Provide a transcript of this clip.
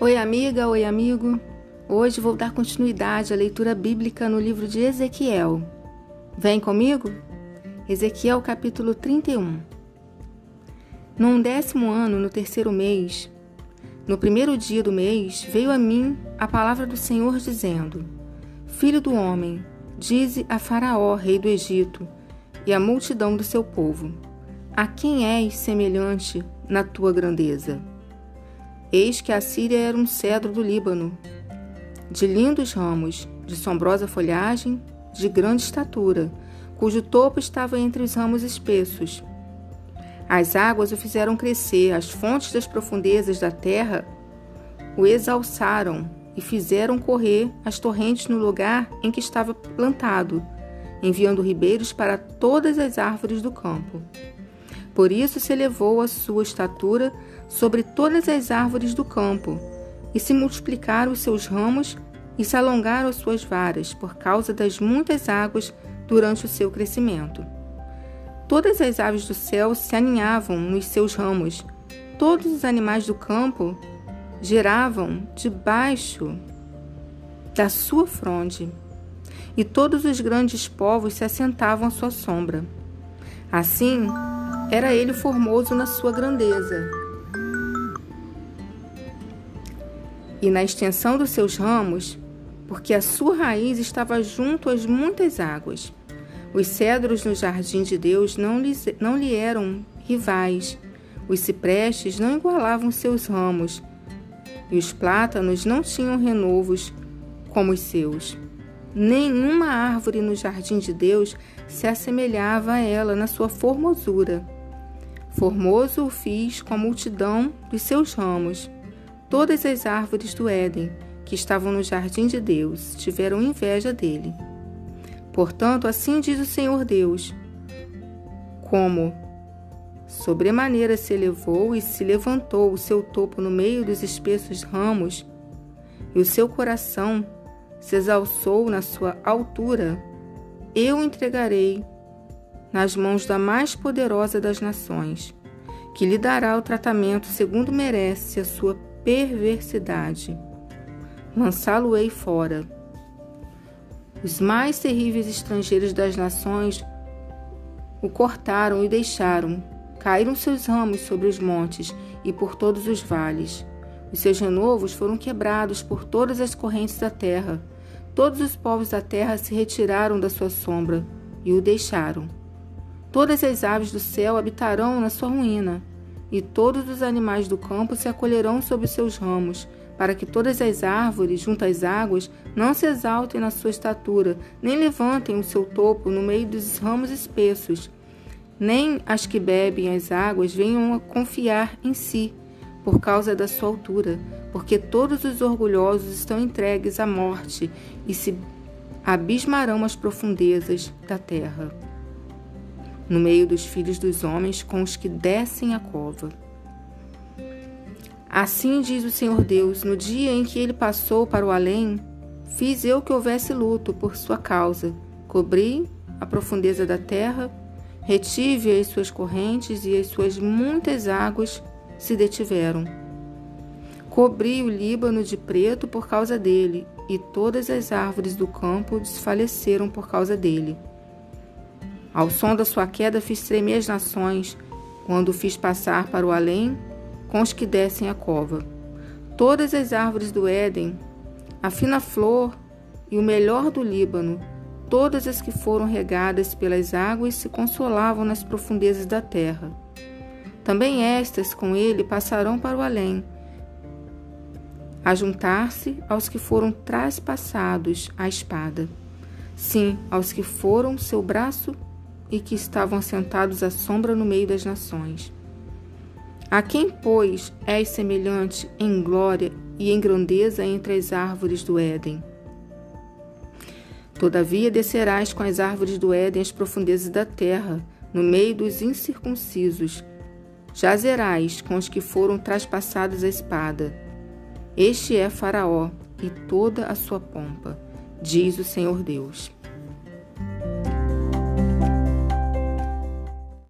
Oi, amiga, oi, amigo. Hoje vou dar continuidade à leitura bíblica no livro de Ezequiel. Vem comigo? Ezequiel capítulo 31. No décimo ano, no terceiro mês, no primeiro dia do mês, veio a mim a palavra do Senhor dizendo: Filho do homem, dize a Faraó, rei do Egito, e à multidão do seu povo: A quem és semelhante na tua grandeza? Eis que a Síria era um cedro do Líbano, de lindos ramos, de sombrosa folhagem, de grande estatura, cujo topo estava entre os ramos espessos. As águas o fizeram crescer, as fontes das profundezas da terra o exalçaram e fizeram correr as torrentes no lugar em que estava plantado, enviando ribeiros para todas as árvores do campo. Por isso se elevou a sua estatura sobre todas as árvores do campo, e se multiplicaram os seus ramos e se alongaram as suas varas, por causa das muitas águas durante o seu crescimento. Todas as aves do céu se aninhavam nos seus ramos, todos os animais do campo giravam debaixo da sua fronde, e todos os grandes povos se assentavam à sua sombra. Assim, era ele formoso na sua grandeza. E na extensão dos seus ramos, porque a sua raiz estava junto às muitas águas. Os cedros no jardim de Deus não lhe, não lhe eram rivais, os ciprestes não igualavam seus ramos, e os plátanos não tinham renovos como os seus. Nenhuma árvore no jardim de Deus se assemelhava a ela na sua formosura. Formoso o fiz com a multidão dos seus ramos. Todas as árvores do Éden, que estavam no jardim de Deus, tiveram inveja dele. Portanto, assim diz o Senhor Deus: Como sobremaneira se elevou e se levantou o seu topo no meio dos espessos ramos, e o seu coração se exalçou na sua altura, eu entregarei nas mãos da mais poderosa das nações, que lhe dará o tratamento segundo merece a sua perversidade. Lançá-lo-ei fora. Os mais terríveis estrangeiros das nações o cortaram e deixaram. Caíram seus ramos sobre os montes e por todos os vales. Os seus renovos foram quebrados por todas as correntes da terra. Todos os povos da terra se retiraram da sua sombra e o deixaram. Todas as aves do céu habitarão na sua ruína, e todos os animais do campo se acolherão sob seus ramos, para que todas as árvores junto às águas não se exaltem na sua estatura, nem levantem o seu topo no meio dos ramos espessos, nem as que bebem as águas venham a confiar em si, por causa da sua altura, porque todos os orgulhosos estão entregues à morte e se abismarão as profundezas da terra no meio dos filhos dos homens com os que descem a cova. Assim diz o Senhor Deus: no dia em que ele passou para o além, fiz eu que houvesse luto por sua causa, cobri a profundeza da terra, retive as suas correntes e as suas muitas águas se detiveram. Cobri o Líbano de preto por causa dele, e todas as árvores do campo desfaleceram por causa dele. Ao som da sua queda fiz tremer as nações, quando fiz passar para o além com os que descem a cova. Todas as árvores do Éden, a fina flor e o melhor do Líbano, todas as que foram regadas pelas águas se consolavam nas profundezas da terra. Também estas com ele passarão para o além, a juntar-se aos que foram traspassados à espada. Sim, aos que foram seu braço e que estavam sentados à sombra no meio das nações. A quem, pois, és semelhante em glória e em grandeza entre as árvores do Éden? Todavia descerás com as árvores do Éden às profundezas da terra, no meio dos incircuncisos. Jazerás com os que foram traspassados a espada. Este é Faraó e toda a sua pompa, diz o Senhor Deus.